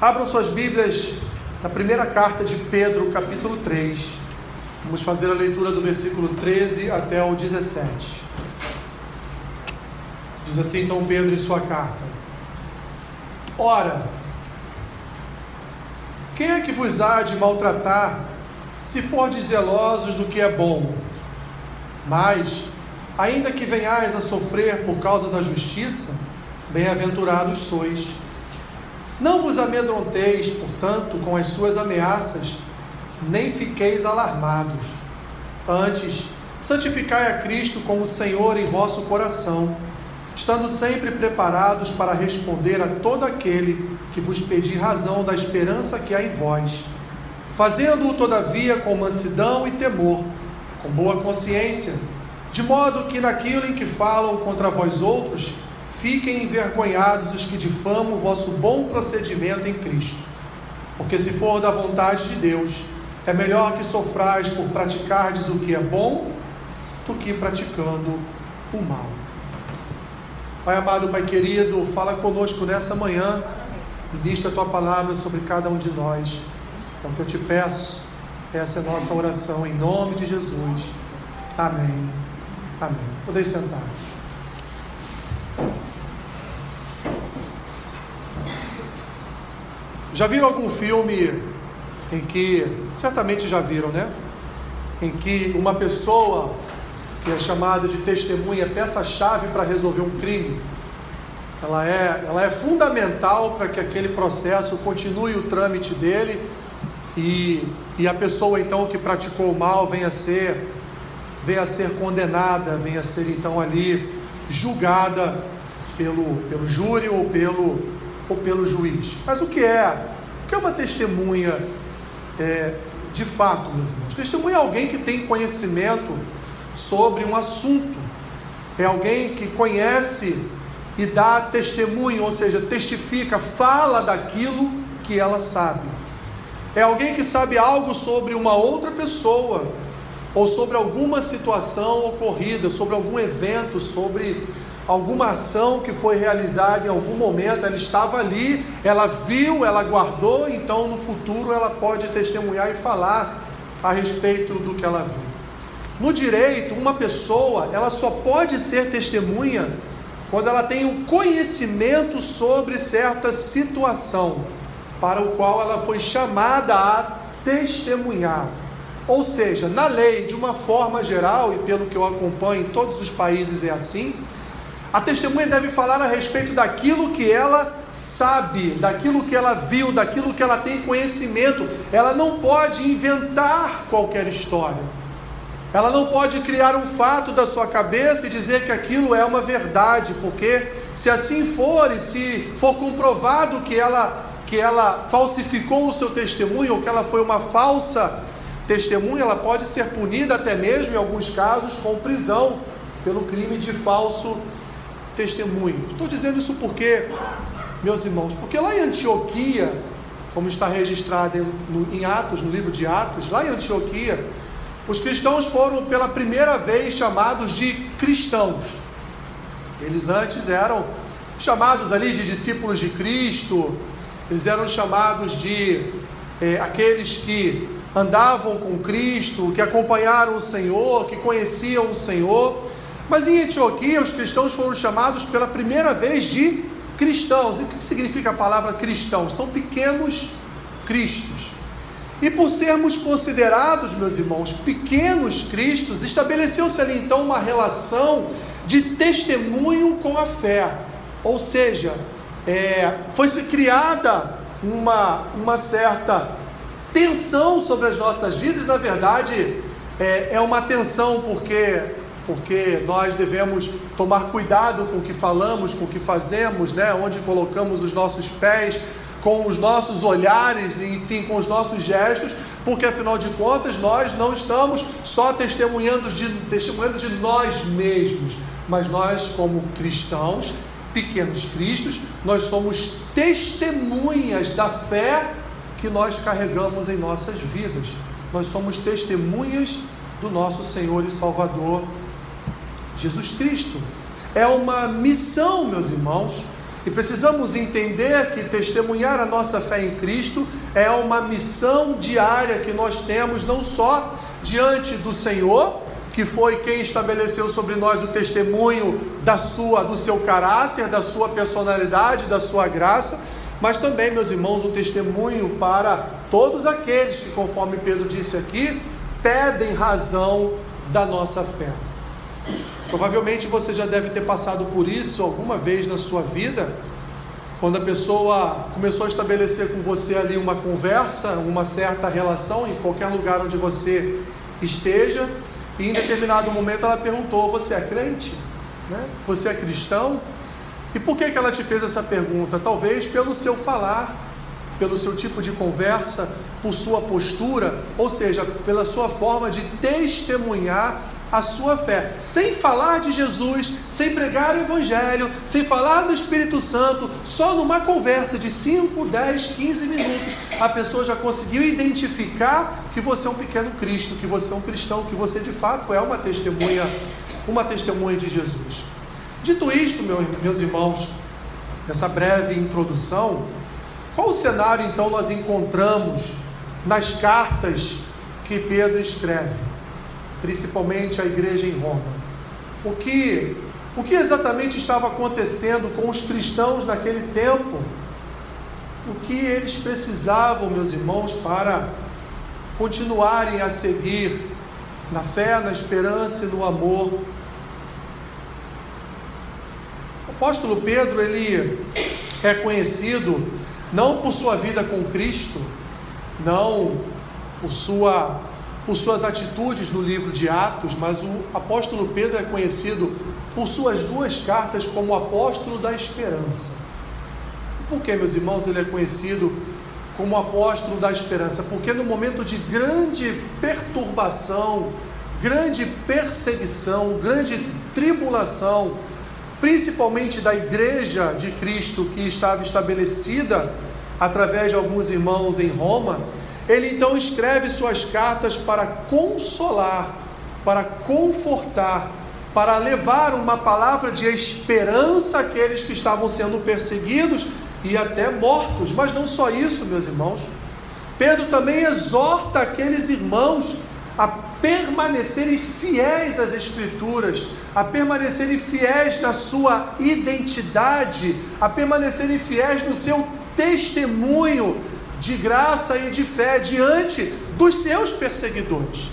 Abram suas Bíblias na primeira carta de Pedro, capítulo 3. Vamos fazer a leitura do versículo 13 até o 17. Diz assim então Pedro em sua carta: Ora, quem é que vos há de maltratar, se fordes zelosos do que é bom? Mas, ainda que venhais a sofrer por causa da justiça, bem-aventurados sois. Não vos amedronteis, portanto, com as suas ameaças, nem fiqueis alarmados. Antes, santificai a Cristo como Senhor em vosso coração, estando sempre preparados para responder a todo aquele que vos pedir razão da esperança que há em vós, fazendo-o, todavia, com mansidão e temor, com boa consciência, de modo que naquilo em que falam contra vós outros, Fiquem envergonhados os que difamam o vosso bom procedimento em Cristo. Porque se for da vontade de Deus, é melhor que sofrais por praticardes o que é bom do que praticando o mal. Pai amado, Pai querido, fala conosco nessa manhã, ministra a tua palavra sobre cada um de nós. É o que eu te peço, essa é a nossa oração em nome de Jesus. Amém. Amém. Podem sentar. Já viram algum filme em que, certamente já viram, né? Em que uma pessoa que é chamada de testemunha, peça-chave para resolver um crime, ela é, ela é fundamental para que aquele processo continue o trâmite dele e, e a pessoa então que praticou o mal venha a ser venha a ser condenada, venha a ser então ali julgada pelo, pelo júri ou pelo, ou pelo juiz. Mas o que é? O que é uma testemunha é, de fato, meus irmãos? Testemunha é alguém que tem conhecimento sobre um assunto, é alguém que conhece e dá testemunho, ou seja, testifica, fala daquilo que ela sabe. É alguém que sabe algo sobre uma outra pessoa, ou sobre alguma situação ocorrida, sobre algum evento, sobre alguma ação que foi realizada em algum momento, ela estava ali, ela viu, ela guardou, então no futuro ela pode testemunhar e falar a respeito do que ela viu. No direito, uma pessoa, ela só pode ser testemunha quando ela tem um conhecimento sobre certa situação para o qual ela foi chamada a testemunhar. Ou seja, na lei, de uma forma geral, e pelo que eu acompanho em todos os países é assim, a testemunha deve falar a respeito daquilo que ela sabe, daquilo que ela viu, daquilo que ela tem conhecimento. Ela não pode inventar qualquer história. Ela não pode criar um fato da sua cabeça e dizer que aquilo é uma verdade, porque se assim for e se for comprovado que ela que ela falsificou o seu testemunho ou que ela foi uma falsa testemunha, ela pode ser punida até mesmo em alguns casos com prisão pelo crime de falso testemunho. Estou dizendo isso porque, meus irmãos, porque lá em Antioquia, como está registrado em, em Atos, no livro de Atos, lá em Antioquia, os cristãos foram pela primeira vez chamados de cristãos. Eles antes eram chamados ali de discípulos de Cristo, eles eram chamados de é, aqueles que andavam com Cristo, que acompanharam o Senhor, que conheciam o Senhor. Mas em Antioquia, os cristãos foram chamados pela primeira vez de cristãos. E o que significa a palavra cristão? São pequenos cristos. E por sermos considerados, meus irmãos, pequenos cristos, estabeleceu-se ali então uma relação de testemunho com a fé. Ou seja, é, foi-se criada uma, uma certa tensão sobre as nossas vidas, na verdade, é, é uma tensão porque porque nós devemos tomar cuidado com o que falamos, com o que fazemos, né? onde colocamos os nossos pés, com os nossos olhares, enfim, com os nossos gestos, porque afinal de contas nós não estamos só testemunhando de, testemunhando de nós mesmos, mas nós, como cristãos, pequenos cristos, nós somos testemunhas da fé que nós carregamos em nossas vidas. Nós somos testemunhas do nosso Senhor e Salvador Jesus Cristo. É uma missão, meus irmãos, E precisamos entender que testemunhar a nossa fé em Cristo é uma missão diária que nós temos, não só diante do Senhor, que foi quem estabeleceu sobre nós o testemunho da sua, do seu caráter, da sua personalidade, da sua graça, mas também, meus irmãos, o testemunho para todos aqueles que, conforme Pedro disse aqui, pedem razão da nossa fé. Provavelmente você já deve ter passado por isso alguma vez na sua vida, quando a pessoa começou a estabelecer com você ali uma conversa, uma certa relação em qualquer lugar onde você esteja, e em determinado momento ela perguntou: Você é crente? Né? Você é cristão? E por que, que ela te fez essa pergunta? Talvez pelo seu falar, pelo seu tipo de conversa, por sua postura, ou seja, pela sua forma de testemunhar a sua fé, sem falar de Jesus, sem pregar o Evangelho, sem falar do Espírito Santo, só numa conversa de 5, 10, 15 minutos, a pessoa já conseguiu identificar que você é um pequeno Cristo, que você é um cristão, que você de fato é uma testemunha, uma testemunha de Jesus. Dito isto, meus irmãos, nessa breve introdução, qual o cenário então nós encontramos nas cartas que Pedro escreve? Principalmente a igreja em Roma. O que, o que exatamente estava acontecendo com os cristãos naquele tempo? O que eles precisavam, meus irmãos, para continuarem a seguir na fé, na esperança e no amor. O apóstolo Pedro, ele é conhecido não por sua vida com Cristo, não por sua por suas atitudes no livro de Atos, mas o apóstolo Pedro é conhecido por suas duas cartas como apóstolo da esperança. Por que, meus irmãos, ele é conhecido como apóstolo da esperança? Porque no momento de grande perturbação, grande perseguição, grande tribulação, principalmente da igreja de Cristo que estava estabelecida através de alguns irmãos em Roma, ele então escreve suas cartas para consolar, para confortar, para levar uma palavra de esperança àqueles que estavam sendo perseguidos e até mortos. Mas não só isso, meus irmãos. Pedro também exorta aqueles irmãos a permanecerem fiéis às Escrituras, a permanecerem fiéis na sua identidade, a permanecerem fiéis no seu testemunho de graça e de fé diante dos seus perseguidores.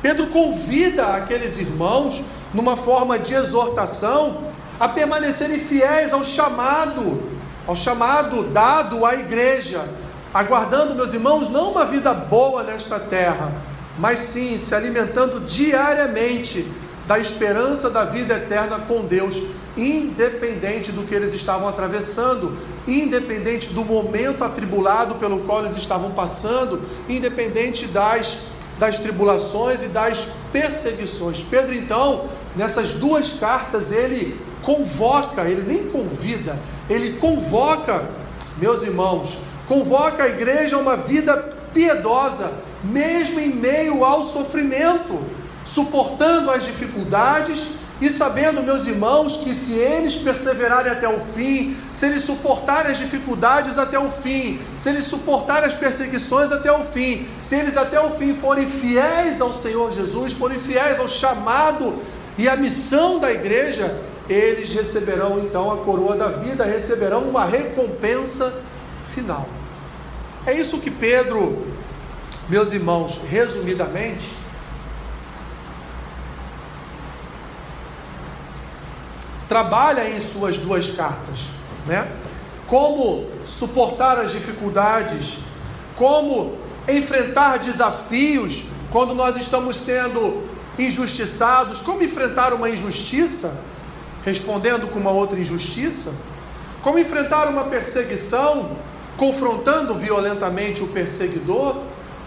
Pedro convida aqueles irmãos, numa forma de exortação, a permanecerem fiéis ao chamado, ao chamado dado à igreja, aguardando, meus irmãos, não uma vida boa nesta terra, mas sim se alimentando diariamente da esperança da vida eterna com Deus, independente do que eles estavam atravessando, independente do momento atribulado pelo qual eles estavam passando, independente das, das tribulações e das perseguições. Pedro, então, nessas duas cartas, ele convoca, ele nem convida, ele convoca, meus irmãos, convoca a igreja a uma vida piedosa, mesmo em meio ao sofrimento, suportando as dificuldades e sabendo, meus irmãos, que se eles perseverarem até o fim, se eles suportarem as dificuldades até o fim, se eles suportarem as perseguições até o fim, se eles até o fim forem fiéis ao Senhor Jesus, forem fiéis ao chamado e à missão da igreja, eles receberão então a coroa da vida, receberão uma recompensa final. É isso que Pedro, meus irmãos, resumidamente, trabalha em suas duas cartas, né? Como suportar as dificuldades, como enfrentar desafios quando nós estamos sendo injustiçados, como enfrentar uma injustiça respondendo com uma outra injustiça, como enfrentar uma perseguição confrontando violentamente o perseguidor,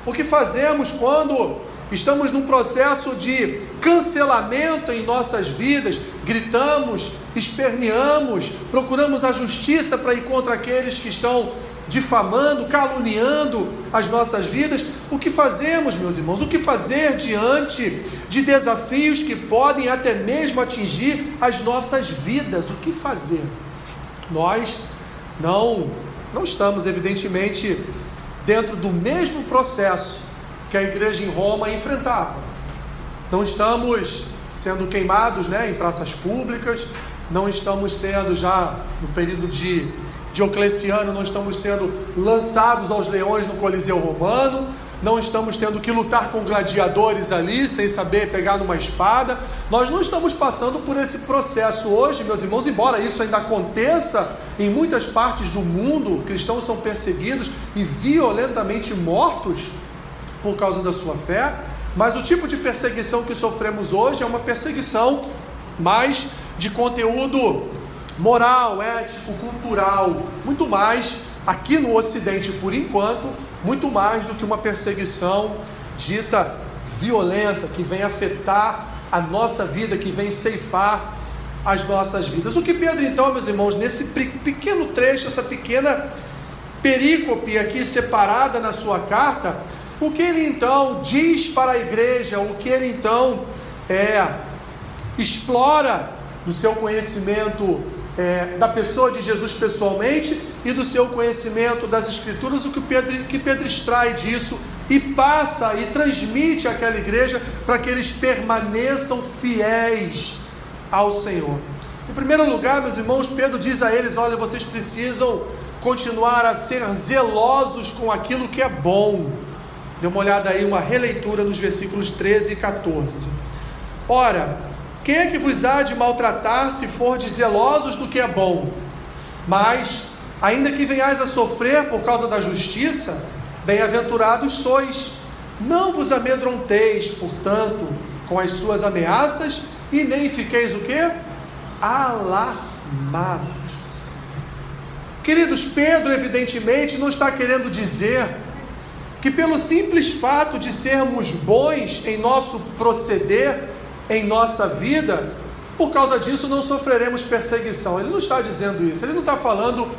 o que fazemos quando estamos num processo de cancelamento em nossas vidas, gritamos, esperneamos, procuramos a justiça para ir contra aqueles que estão difamando, caluniando as nossas vidas. O que fazemos, meus irmãos? O que fazer diante de desafios que podem até mesmo atingir as nossas vidas? O que fazer? Nós não, não estamos, evidentemente, dentro do mesmo processo que a igreja em Roma enfrentava. Não estamos sendo queimados né, em praças públicas, não estamos sendo já no período de Diocleciano, não estamos sendo lançados aos leões no Coliseu Romano, não estamos tendo que lutar com gladiadores ali, sem saber pegar numa espada. Nós não estamos passando por esse processo hoje, meus irmãos, embora isso ainda aconteça em muitas partes do mundo, cristãos são perseguidos e violentamente mortos por causa da sua fé, mas o tipo de perseguição que sofremos hoje é uma perseguição mais de conteúdo moral, ético, cultural, muito mais aqui no Ocidente por enquanto, muito mais do que uma perseguição dita violenta que vem afetar a nossa vida, que vem ceifar as nossas vidas. O que Pedro, então, meus irmãos, nesse pequeno trecho, essa pequena perícope aqui separada na sua carta, o que ele então diz para a igreja, o que ele então é, explora do seu conhecimento é, da pessoa de Jesus pessoalmente e do seu conhecimento das Escrituras, o que Pedro, que Pedro extrai disso e passa e transmite àquela igreja para que eles permaneçam fiéis ao Senhor. Em primeiro lugar, meus irmãos, Pedro diz a eles: olha, vocês precisam continuar a ser zelosos com aquilo que é bom. Dê uma olhada aí, uma releitura nos versículos 13 e 14. Ora, quem é que vos há de maltratar se fordes zelosos do que é bom? Mas, ainda que venhais a sofrer por causa da justiça, bem-aventurados sois. Não vos amedronteis, portanto, com as suas ameaças, e nem fiqueis o quê? Alarmados. Queridos, Pedro, evidentemente, não está querendo dizer que pelo simples fato de sermos bons em nosso proceder, em nossa vida, por causa disso não sofreremos perseguição. Ele não está dizendo isso, ele não está falando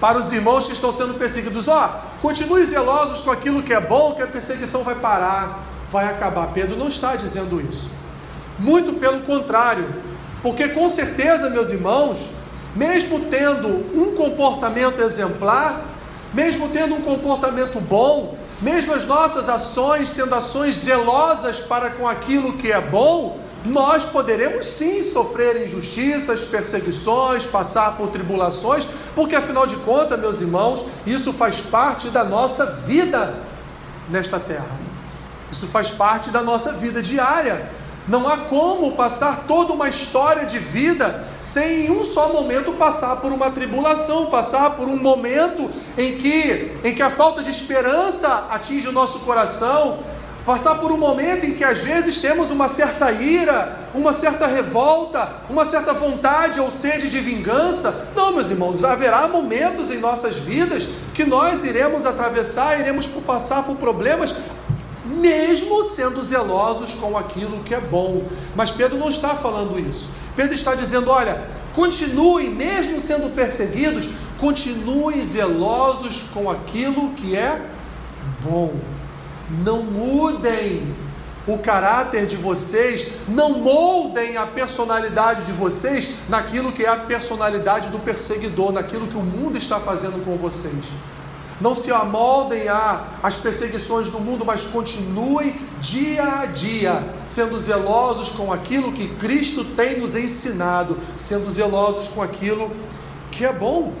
para os irmãos que estão sendo perseguidos: ó, oh, continue zelosos com aquilo que é bom, que a perseguição vai parar, vai acabar. Pedro não está dizendo isso. Muito pelo contrário, porque com certeza, meus irmãos, mesmo tendo um comportamento exemplar, mesmo tendo um comportamento bom, mesmo as nossas ações sendo ações zelosas para com aquilo que é bom, nós poderemos sim sofrer injustiças, perseguições, passar por tribulações, porque afinal de contas, meus irmãos, isso faz parte da nossa vida nesta terra. Isso faz parte da nossa vida diária. Não há como passar toda uma história de vida sem em um só momento passar por uma tribulação, passar por um momento em que, em que a falta de esperança atinge o nosso coração, passar por um momento em que às vezes temos uma certa ira, uma certa revolta, uma certa vontade ou sede de vingança. Não, meus irmãos, haverá momentos em nossas vidas que nós iremos atravessar, iremos passar por problemas, mesmo sendo zelosos com aquilo que é bom. Mas Pedro não está falando isso. Pedro está dizendo: olha, continuem, mesmo sendo perseguidos, continuem zelosos com aquilo que é bom não mudem o caráter de vocês, não moldem a personalidade de vocês naquilo que é a personalidade do perseguidor, naquilo que o mundo está fazendo com vocês. Não se amoldem às perseguições do mundo, mas continuem dia a dia sendo zelosos com aquilo que Cristo tem nos ensinado, sendo zelosos com aquilo que é bom.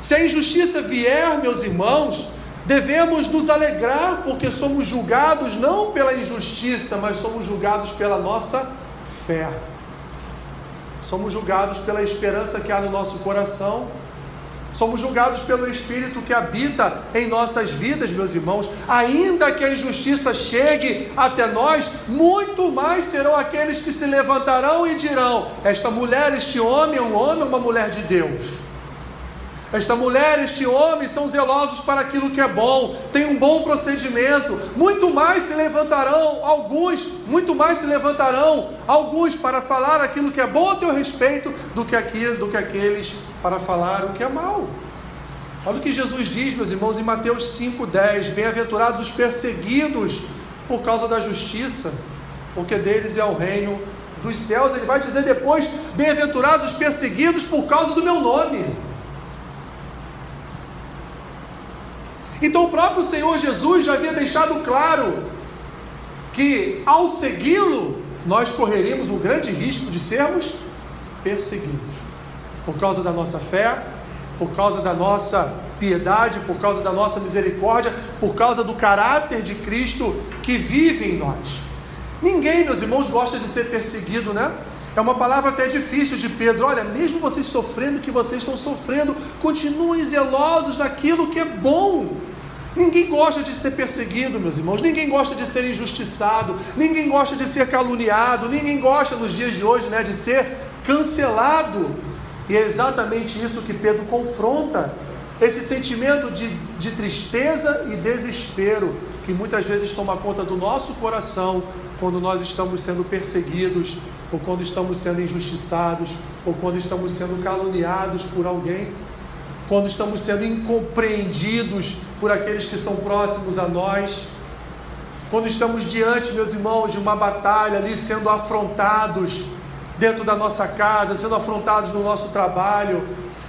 Se a injustiça vier, meus irmãos, Devemos nos alegrar porque somos julgados não pela injustiça, mas somos julgados pela nossa fé. Somos julgados pela esperança que há no nosso coração. Somos julgados pelo Espírito que habita em nossas vidas, meus irmãos. Ainda que a injustiça chegue até nós, muito mais serão aqueles que se levantarão e dirão: Esta mulher, este homem é um homem, uma mulher de Deus. Esta mulher, este homem são zelosos para aquilo que é bom, tem um bom procedimento. Muito mais se levantarão alguns, muito mais se levantarão alguns para falar aquilo que é bom a teu respeito do que aquilo, do que aqueles para falar o que é mal. Olha o que Jesus diz, meus irmãos, em Mateus 5,10: Bem-aventurados os perseguidos por causa da justiça, porque deles é o reino dos céus. Ele vai dizer depois: Bem-aventurados os perseguidos por causa do meu nome. Então o próprio Senhor Jesus já havia deixado claro que ao segui-lo, nós correríamos o grande risco de sermos perseguidos por causa da nossa fé, por causa da nossa piedade, por causa da nossa misericórdia, por causa do caráter de Cristo que vive em nós. Ninguém, meus irmãos, gosta de ser perseguido, né? É uma palavra até difícil de Pedro. Olha, mesmo vocês sofrendo o que vocês estão sofrendo, continuem zelosos naquilo que é bom. Ninguém gosta de ser perseguido, meus irmãos. Ninguém gosta de ser injustiçado. Ninguém gosta de ser caluniado. Ninguém gosta nos dias de hoje, né, de ser cancelado. E é exatamente isso que Pedro confronta esse sentimento de, de tristeza e desespero que muitas vezes toma conta do nosso coração quando nós estamos sendo perseguidos, ou quando estamos sendo injustiçados, ou quando estamos sendo caluniados por alguém, quando estamos sendo incompreendidos por aqueles que são próximos a nós, quando estamos diante, meus irmãos, de uma batalha ali sendo afrontados dentro da nossa casa, sendo afrontados no nosso trabalho,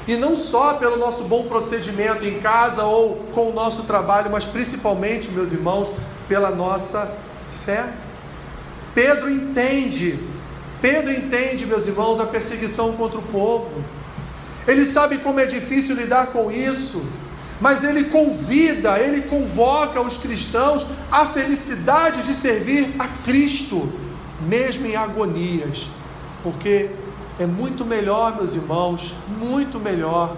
e não só pelo nosso bom procedimento em casa ou com o nosso trabalho, mas principalmente, meus irmãos, pela nossa fé. Pedro entende, Pedro entende, meus irmãos, a perseguição contra o povo. Ele sabe como é difícil lidar com isso, mas ele convida, ele convoca os cristãos à felicidade de servir a Cristo, mesmo em agonias, porque é muito melhor, meus irmãos, muito melhor,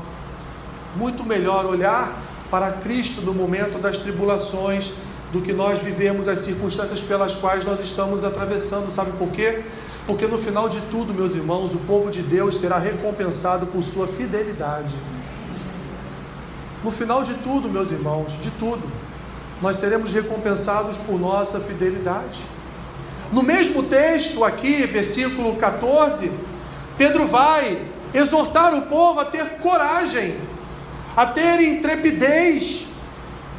muito melhor olhar para Cristo no momento das tribulações do que nós vivemos as circunstâncias pelas quais nós estamos atravessando. Sabe por quê? Porque no final de tudo, meus irmãos, o povo de Deus será recompensado por sua fidelidade. No final de tudo, meus irmãos, de tudo, nós seremos recompensados por nossa fidelidade. No mesmo texto aqui, versículo 14, Pedro vai exortar o povo a ter coragem, a ter intrepidez,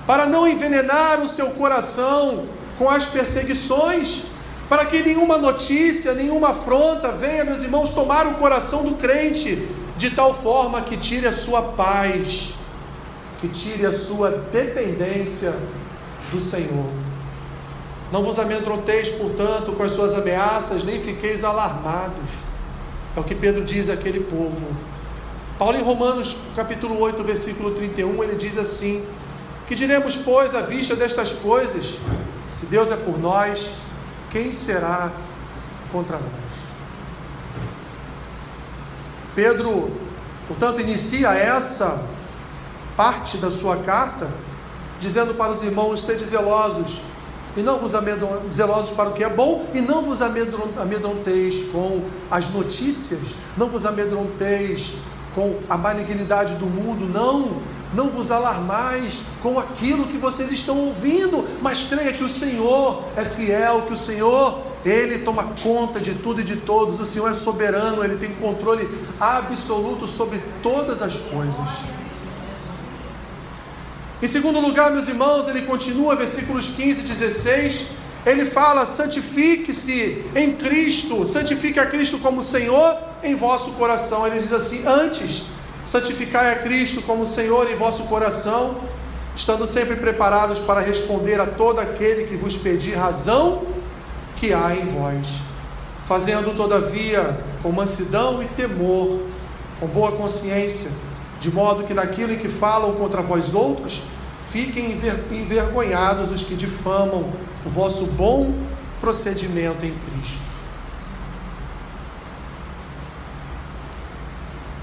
para não envenenar o seu coração com as perseguições, para que nenhuma notícia, nenhuma afronta venha, meus irmãos, tomar o coração do crente de tal forma que tire a sua paz, que tire a sua dependência do Senhor. Não vos amedronteis, portanto, com as suas ameaças, nem fiqueis alarmados é o que Pedro diz àquele povo. Paulo, em Romanos capítulo 8, versículo 31, ele diz assim: Que diremos, pois, à vista destas coisas? Se Deus é por nós, quem será contra nós? Pedro, portanto, inicia essa parte da sua carta dizendo para os irmãos: sede zelosos e não vos zelosos para o que é bom, e não vos amedronteis com as notícias, não vos amedronteis com a malignidade do mundo, não, não vos alarmais com aquilo que vocês estão ouvindo, mas creia que o Senhor é fiel, que o Senhor, Ele toma conta de tudo e de todos, o Senhor é soberano, Ele tem controle absoluto sobre todas as coisas. Em segundo lugar, meus irmãos, ele continua, versículos 15 e 16, ele fala: santifique-se em Cristo, santifique a Cristo como Senhor em vosso coração. Ele diz assim: antes, santificai a Cristo como Senhor em vosso coração, estando sempre preparados para responder a todo aquele que vos pedir razão que há em vós, fazendo todavia com mansidão e temor, com boa consciência de modo que naquilo em que falam contra vós outros, fiquem envergonhados os que difamam o vosso bom procedimento em Cristo.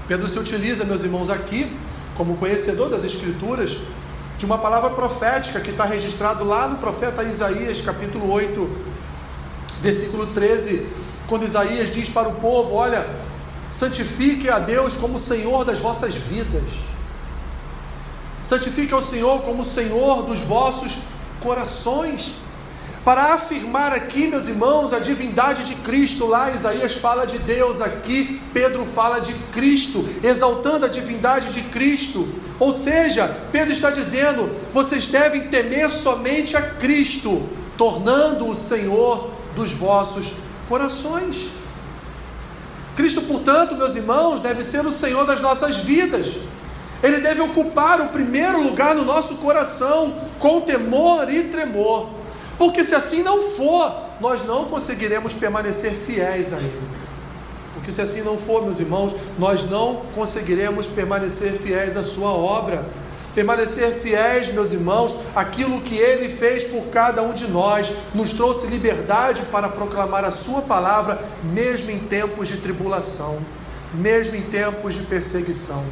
Pedro se utiliza, meus irmãos, aqui, como conhecedor das Escrituras, de uma palavra profética que está registrado lá no profeta Isaías, capítulo 8, versículo 13, quando Isaías diz para o povo: Olha, Santifique a Deus como Senhor das vossas vidas. Santifique ao Senhor como Senhor dos vossos corações. Para afirmar aqui, meus irmãos, a divindade de Cristo, lá Isaías fala de Deus, aqui Pedro fala de Cristo, exaltando a divindade de Cristo. Ou seja, Pedro está dizendo: vocês devem temer somente a Cristo, tornando o Senhor dos vossos corações. Cristo, portanto, meus irmãos, deve ser o Senhor das nossas vidas. Ele deve ocupar o primeiro lugar no nosso coração, com temor e tremor. Porque se assim não for, nós não conseguiremos permanecer fiéis a Ele. Porque se assim não for, meus irmãos, nós não conseguiremos permanecer fiéis à Sua obra. Permanecer fiéis, meus irmãos, aquilo que Ele fez por cada um de nós, nos trouxe liberdade para proclamar a Sua palavra, mesmo em tempos de tribulação, mesmo em tempos de perseguição.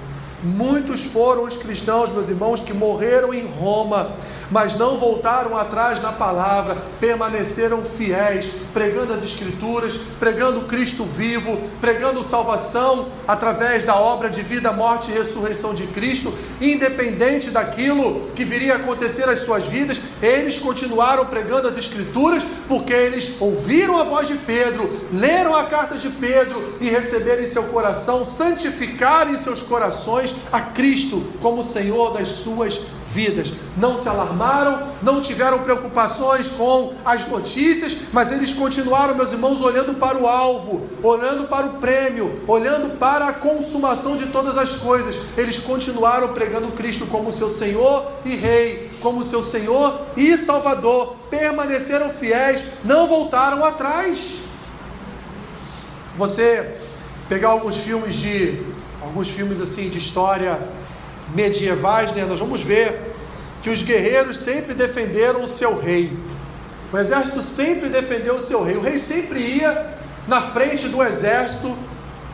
Muitos foram os cristãos, meus irmãos, que morreram em Roma, mas não voltaram atrás na palavra, permaneceram fiéis, pregando as Escrituras, pregando Cristo vivo, pregando salvação através da obra de vida, morte e ressurreição de Cristo, independente daquilo que viria a acontecer às suas vidas, eles continuaram pregando as Escrituras, porque eles ouviram a voz de Pedro, leram a carta de Pedro e receberam em seu coração, santificaram em seus corações a Cristo como Senhor das suas vidas. Não se alarmaram, não tiveram preocupações com as notícias, mas eles continuaram, meus irmãos, olhando para o alvo, olhando para o prêmio, olhando para a consumação de todas as coisas. Eles continuaram pregando Cristo como seu Senhor e Rei, como seu Senhor e Salvador. Permaneceram fiéis, não voltaram atrás. Você pegar alguns filmes de alguns filmes assim de história medievais, né, nós vamos ver que os guerreiros sempre defenderam o seu rei. O exército sempre defendeu o seu rei. O rei sempre ia na frente do exército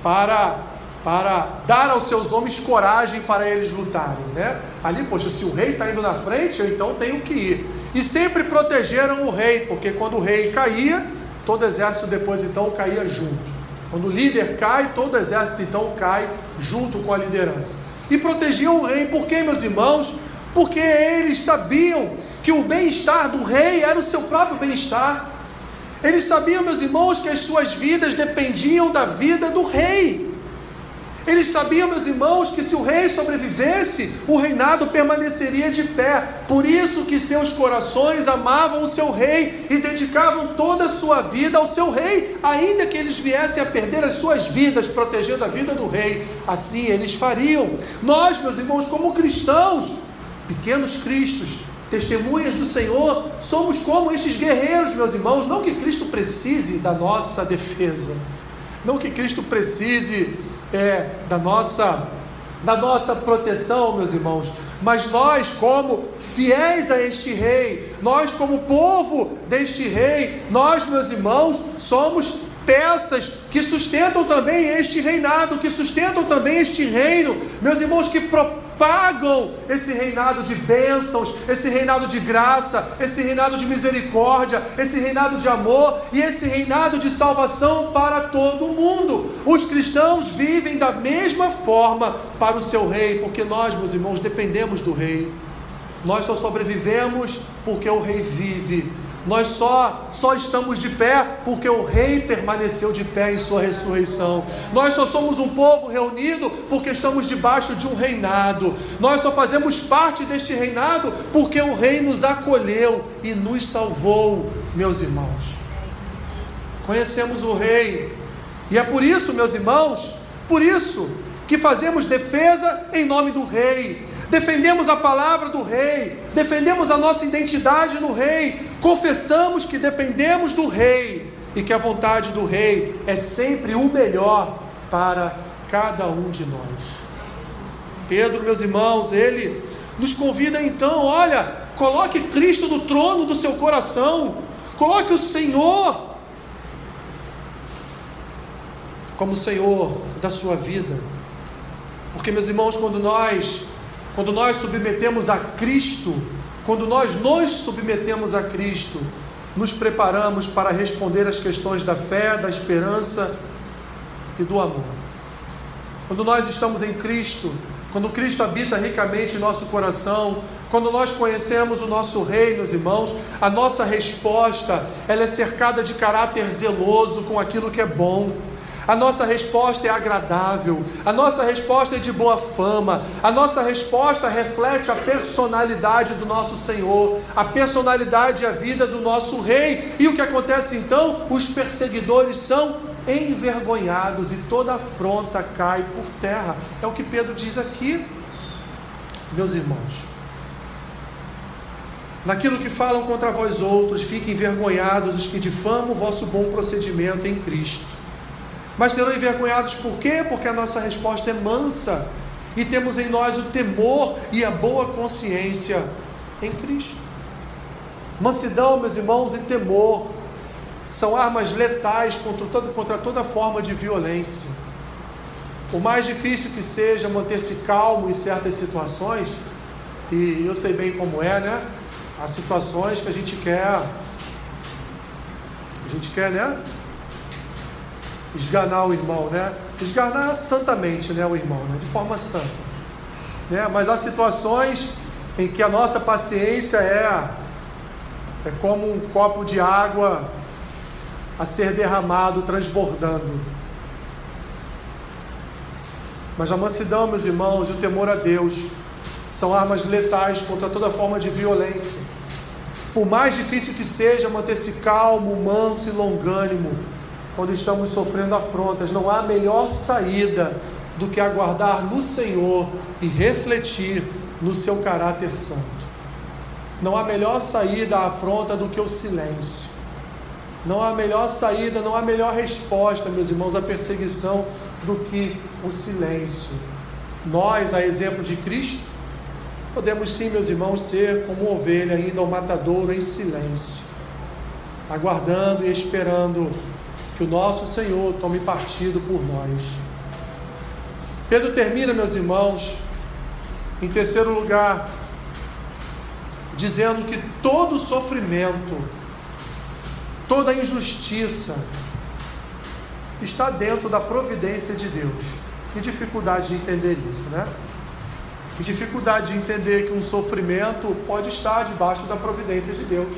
para, para dar aos seus homens coragem para eles lutarem. Né? Ali, poxa, se o rei está indo na frente, eu então tenho que ir. E sempre protegeram o rei, porque quando o rei caía, todo o exército depois então caía junto. Quando o líder cai, todo o exército então cai junto com a liderança e protegiam o rei. Por quê, meus irmãos? Porque eles sabiam que o bem-estar do rei era o seu próprio bem-estar. Eles sabiam, meus irmãos, que as suas vidas dependiam da vida do rei. Eles sabiam, meus irmãos, que se o rei sobrevivesse, o reinado permaneceria de pé. Por isso que seus corações amavam o seu rei e dedicavam toda a sua vida ao seu rei, ainda que eles viessem a perder as suas vidas protegendo a vida do rei. Assim eles fariam. Nós, meus irmãos, como cristãos, pequenos cristos, testemunhas do Senhor, somos como estes guerreiros, meus irmãos, não que Cristo precise da nossa defesa, não que Cristo precise é, da nossa da nossa proteção, meus irmãos, mas nós, como fiéis a este rei, nós, como povo deste rei, nós, meus irmãos, somos peças que sustentam também este reinado, que sustentam também este reino, meus irmãos, que propagam esse reinado de bênçãos, esse reinado de graça, esse reinado de misericórdia, esse reinado de amor e esse reinado de salvação para todo o mundo. Os cristãos vivem da mesma forma para o seu rei, porque nós, meus irmãos, dependemos do rei. Nós só sobrevivemos porque o rei vive nós só, só estamos de pé porque o Rei permaneceu de pé em Sua ressurreição. Nós só somos um povo reunido porque estamos debaixo de um reinado. Nós só fazemos parte deste reinado porque o Rei nos acolheu e nos salvou, meus irmãos. Conhecemos o Rei e é por isso, meus irmãos, por isso que fazemos defesa em nome do Rei defendemos a palavra do Rei, defendemos a nossa identidade no Rei, confessamos que dependemos do Rei e que a vontade do Rei é sempre o melhor para cada um de nós. Pedro, meus irmãos, ele nos convida então, olha, coloque Cristo no trono do seu coração, coloque o Senhor como Senhor da sua vida. Porque, meus irmãos, quando nós quando nós submetemos a Cristo, quando nós nos submetemos a Cristo, nos preparamos para responder às questões da fé, da esperança e do amor. Quando nós estamos em Cristo, quando Cristo habita ricamente em nosso coração, quando nós conhecemos o nosso Rei, meus irmãos, a nossa resposta ela é cercada de caráter zeloso com aquilo que é bom a nossa resposta é agradável, a nossa resposta é de boa fama, a nossa resposta reflete a personalidade do nosso Senhor, a personalidade e a vida do nosso Rei. E o que acontece então? Os perseguidores são envergonhados e toda afronta cai por terra. É o que Pedro diz aqui. meus irmãos. Naquilo que falam contra vós outros, fiquem envergonhados os que difamam o vosso bom procedimento em Cristo. Mas serão envergonhados por quê? Porque a nossa resposta é mansa e temos em nós o temor e a boa consciência em Cristo. Mansidão, meus irmãos, e temor são armas letais contra toda, contra toda forma de violência. Por mais difícil que seja manter-se calmo em certas situações, e eu sei bem como é, né? Há situações que a gente quer, a gente quer, né? Esganar o irmão, né? Esganar santamente, né? O irmão, né? De forma santa, né? Mas há situações em que a nossa paciência é é como um copo de água a ser derramado, transbordando. Mas a mansidão, meus irmãos, e o temor a Deus são armas letais contra toda forma de violência. Por mais difícil que seja manter-se calmo, manso e longânimo quando estamos sofrendo afrontas, não há melhor saída do que aguardar no Senhor e refletir no seu caráter santo. Não há melhor saída à afronta do que o silêncio. Não há melhor saída, não há melhor resposta, meus irmãos, à perseguição do que o silêncio. Nós, a exemplo de Cristo, podemos sim, meus irmãos, ser como ovelha indo ao matadouro em silêncio, aguardando e esperando que o nosso Senhor tome partido por nós. Pedro termina, meus irmãos, em terceiro lugar, dizendo que todo sofrimento, toda injustiça está dentro da providência de Deus. Que dificuldade de entender isso, né? Que dificuldade de entender que um sofrimento pode estar debaixo da providência de Deus.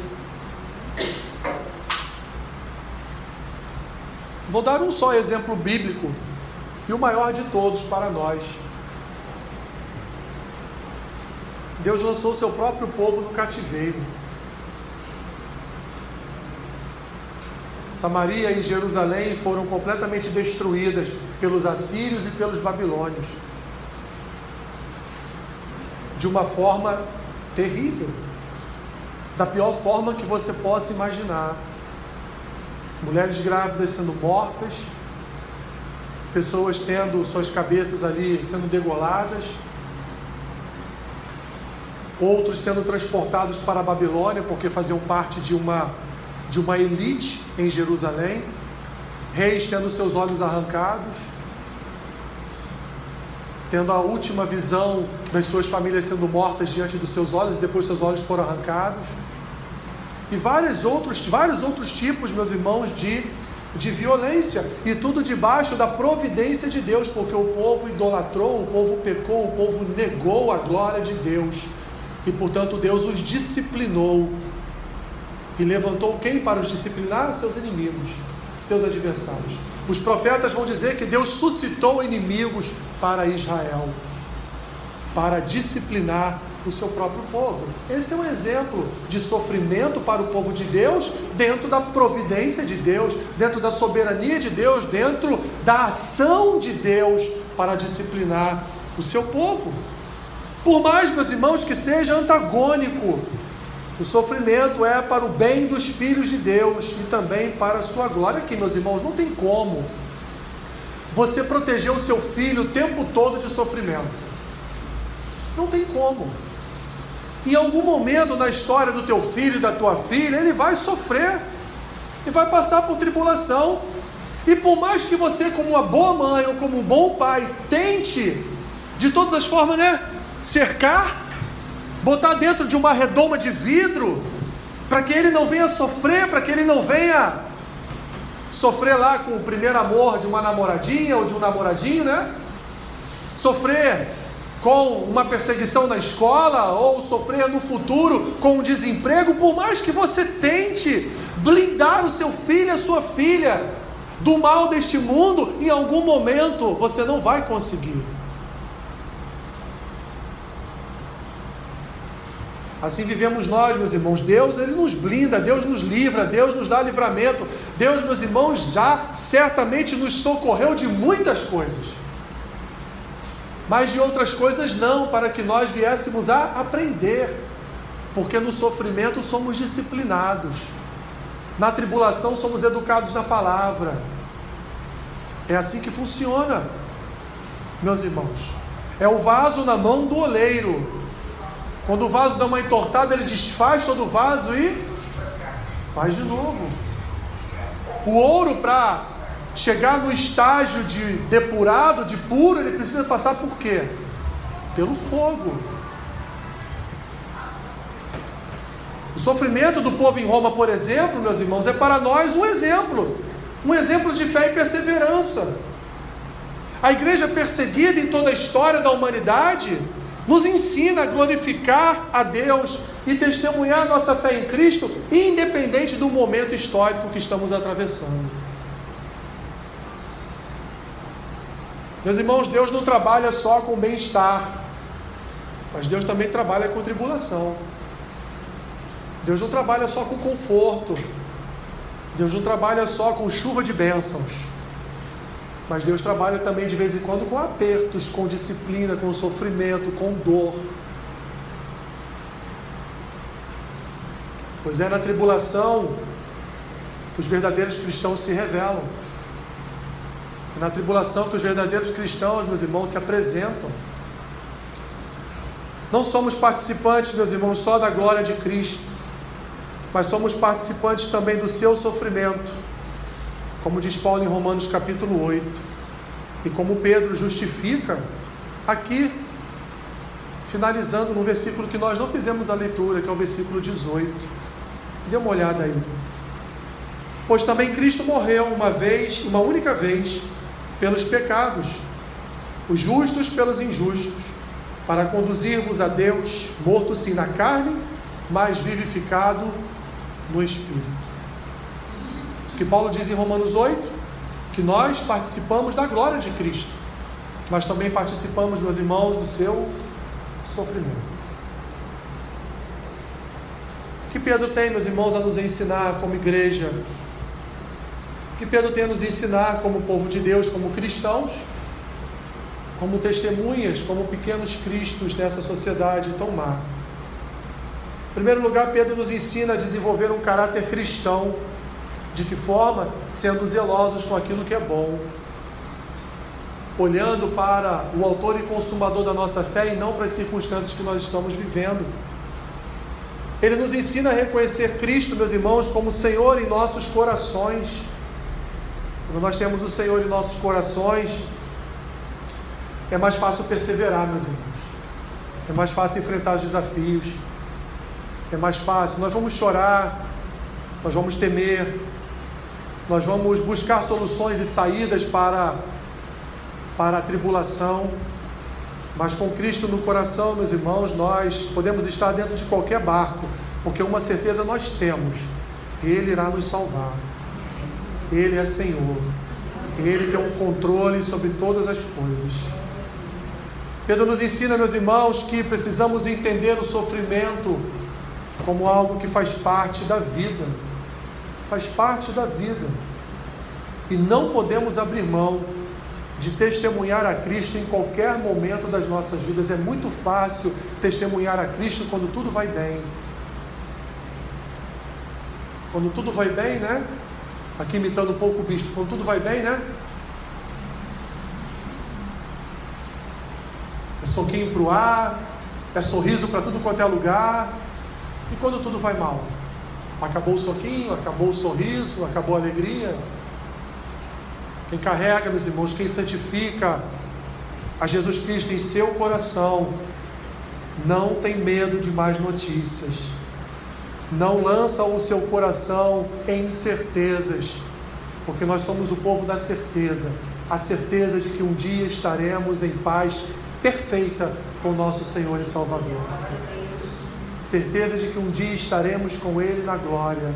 Vou dar um só exemplo bíblico e o maior de todos para nós. Deus lançou seu próprio povo no cativeiro. Samaria e Jerusalém foram completamente destruídas pelos assírios e pelos babilônios de uma forma terrível, da pior forma que você possa imaginar. Mulheres grávidas sendo mortas, pessoas tendo suas cabeças ali sendo degoladas, outros sendo transportados para a Babilônia porque faziam parte de uma de uma elite em Jerusalém, reis tendo seus olhos arrancados, tendo a última visão das suas famílias sendo mortas diante dos seus olhos, depois seus olhos foram arrancados. E vários outros, vários outros tipos, meus irmãos, de, de violência. E tudo debaixo da providência de Deus, porque o povo idolatrou, o povo pecou, o povo negou a glória de Deus. E portanto Deus os disciplinou. E levantou quem para os disciplinar? Seus inimigos, seus adversários. Os profetas vão dizer que Deus suscitou inimigos para Israel, para disciplinar o seu próprio povo. Esse é um exemplo de sofrimento para o povo de Deus, dentro da providência de Deus, dentro da soberania de Deus, dentro da ação de Deus para disciplinar o seu povo. Por mais, meus irmãos, que seja antagônico, o sofrimento é para o bem dos filhos de Deus e também para a sua glória. Aqui, meus irmãos, não tem como você proteger o seu filho o tempo todo de sofrimento. Não tem como. Em algum momento na história do teu filho da tua filha, ele vai sofrer e vai passar por tribulação. E por mais que você, como uma boa mãe ou como um bom pai, tente de todas as formas, né, cercar, botar dentro de uma redoma de vidro, para que ele não venha sofrer, para que ele não venha sofrer lá com o primeiro amor de uma namoradinha ou de um namoradinho, né? Sofrer com uma perseguição na escola ou sofrer no futuro com um desemprego, por mais que você tente blindar o seu filho, a sua filha do mal deste mundo, em algum momento você não vai conseguir. Assim vivemos nós, meus irmãos. Deus, Ele nos blinda, Deus nos livra, Deus nos dá livramento. Deus, meus irmãos, já certamente nos socorreu de muitas coisas. Mas de outras coisas não, para que nós viéssemos a aprender, porque no sofrimento somos disciplinados, na tribulação somos educados na palavra. É assim que funciona, meus irmãos. É o vaso na mão do oleiro. Quando o vaso dá uma entortada, ele desfaz todo o vaso e faz de novo. O ouro, para chegar no estágio de depurado, de puro, ele precisa passar por quê? Pelo fogo. O sofrimento do povo em Roma, por exemplo, meus irmãos, é para nós um exemplo. Um exemplo de fé e perseverança. A igreja perseguida em toda a história da humanidade nos ensina a glorificar a Deus e testemunhar nossa fé em Cristo, independente do momento histórico que estamos atravessando. Meus irmãos, Deus não trabalha só com bem-estar, mas Deus também trabalha com tribulação. Deus não trabalha só com conforto, Deus não trabalha só com chuva de bênçãos, mas Deus trabalha também de vez em quando com apertos, com disciplina, com sofrimento, com dor. Pois é na tribulação que os verdadeiros cristãos se revelam. É na tribulação que os verdadeiros cristãos, meus irmãos, se apresentam. Não somos participantes, meus irmãos, só da glória de Cristo, mas somos participantes também do seu sofrimento, como diz Paulo em Romanos capítulo 8, e como Pedro justifica aqui, finalizando no versículo que nós não fizemos a leitura, que é o versículo 18. Dê uma olhada aí. Pois também Cristo morreu uma vez, uma única vez, pelos pecados, os justos pelos injustos, para conduzir-vos a Deus, morto sim na carne, mas vivificado no Espírito. O que Paulo diz em Romanos 8? Que nós participamos da glória de Cristo, mas também participamos, meus irmãos, do seu sofrimento. Que Pedro tem, meus irmãos, a nos ensinar como igreja que Pedro tem a nos ensinar como povo de Deus, como cristãos, como testemunhas, como pequenos cristos nessa sociedade tão má. Em primeiro lugar, Pedro nos ensina a desenvolver um caráter cristão. De que forma? Sendo zelosos com aquilo que é bom. Olhando para o autor e consumador da nossa fé e não para as circunstâncias que nós estamos vivendo. Ele nos ensina a reconhecer Cristo, meus irmãos, como Senhor em nossos corações quando nós temos o Senhor em nossos corações, é mais fácil perseverar, meus irmãos. É mais fácil enfrentar os desafios. É mais fácil. Nós vamos chorar, nós vamos temer, nós vamos buscar soluções e saídas para, para a tribulação. Mas com Cristo no coração, meus irmãos, nós podemos estar dentro de qualquer barco, porque uma certeza nós temos: Ele irá nos salvar. Ele é Senhor. Ele tem um controle sobre todas as coisas. Pedro nos ensina, meus irmãos, que precisamos entender o sofrimento como algo que faz parte da vida. Faz parte da vida. E não podemos abrir mão de testemunhar a Cristo em qualquer momento das nossas vidas. É muito fácil testemunhar a Cristo quando tudo vai bem. Quando tudo vai bem, né? Aqui imitando um pouco o bispo, quando tudo vai bem, né? É soquinho para o ar, é sorriso para tudo quanto é lugar. E quando tudo vai mal? Acabou o soquinho, acabou o sorriso, acabou a alegria. Quem carrega, meus irmãos, quem santifica a Jesus Cristo em seu coração, não tem medo de mais notícias não lança o seu coração em certezas, porque nós somos o povo da certeza, a certeza de que um dia estaremos em paz perfeita com nosso Senhor e Salvador. Certeza de que um dia estaremos com Ele na glória.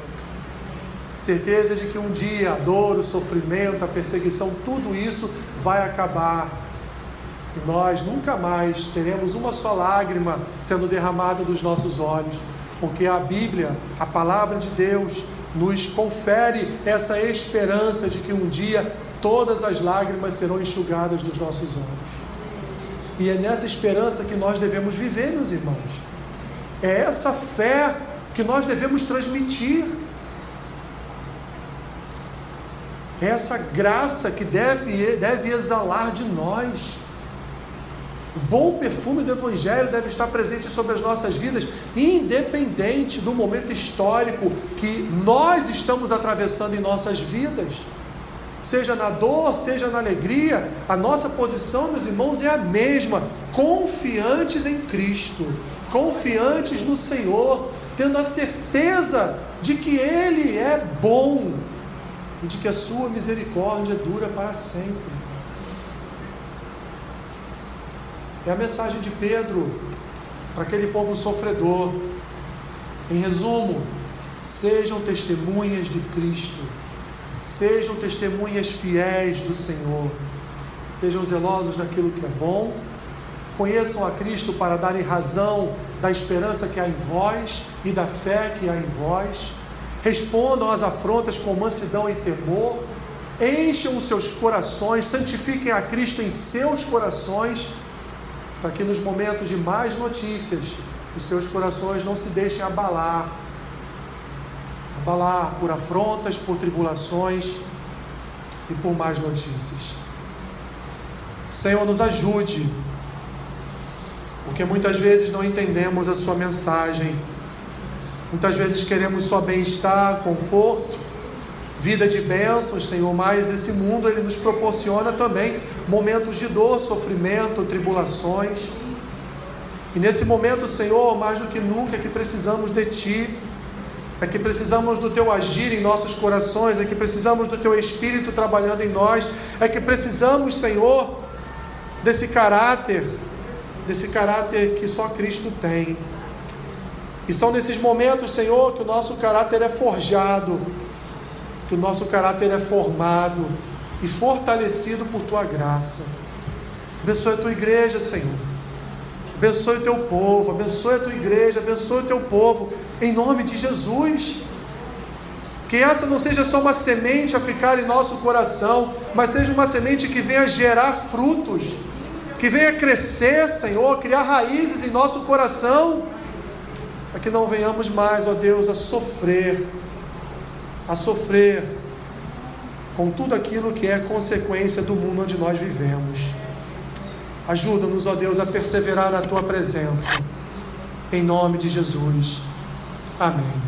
Certeza de que um dia a dor, o sofrimento, a perseguição, tudo isso vai acabar. E nós nunca mais teremos uma só lágrima sendo derramada dos nossos olhos porque a Bíblia, a palavra de Deus, nos confere essa esperança de que um dia todas as lágrimas serão enxugadas dos nossos olhos. E é nessa esperança que nós devemos viver, meus irmãos. É essa fé que nós devemos transmitir. É essa graça que deve, deve exalar de nós. O bom perfume do Evangelho deve estar presente sobre as nossas vidas, independente do momento histórico que nós estamos atravessando em nossas vidas. Seja na dor, seja na alegria, a nossa posição, meus irmãos, é a mesma: confiantes em Cristo, confiantes no Senhor, tendo a certeza de que Ele é bom e de que a Sua misericórdia dura para sempre. É a mensagem de Pedro para aquele povo sofredor. Em resumo, sejam testemunhas de Cristo, sejam testemunhas fiéis do Senhor, sejam zelosos daquilo que é bom, conheçam a Cristo para darem razão da esperança que há em vós e da fé que há em vós, respondam às afrontas com mansidão e temor, encham os seus corações, santifiquem a Cristo em seus corações para que nos momentos de mais notícias os seus corações não se deixem abalar abalar por afrontas, por tribulações e por mais notícias. Senhor, nos ajude, porque muitas vezes não entendemos a Sua mensagem, muitas vezes queremos só bem-estar, conforto, vida de bênçãos, Senhor, mas esse mundo ele nos proporciona também momentos de dor, sofrimento, tribulações. E nesse momento, Senhor, mais do que nunca, é que precisamos de Ti, é que precisamos do Teu agir em nossos corações, é que precisamos do Teu Espírito trabalhando em nós, é que precisamos, Senhor, desse caráter, desse caráter que só Cristo tem. E são nesses momentos, Senhor, que o nosso caráter é forjado que o nosso caráter é formado e fortalecido por tua graça. Abençoe a tua igreja, Senhor. Abençoe o teu povo, abençoe a tua igreja, abençoe o teu povo, em nome de Jesus. Que essa não seja só uma semente a ficar em nosso coração, mas seja uma semente que venha gerar frutos, que venha crescer, Senhor, criar raízes em nosso coração, para que não venhamos mais, ó Deus, a sofrer a sofrer com tudo aquilo que é consequência do mundo onde nós vivemos. Ajuda-nos, ó Deus, a perseverar na tua presença. Em nome de Jesus. Amém.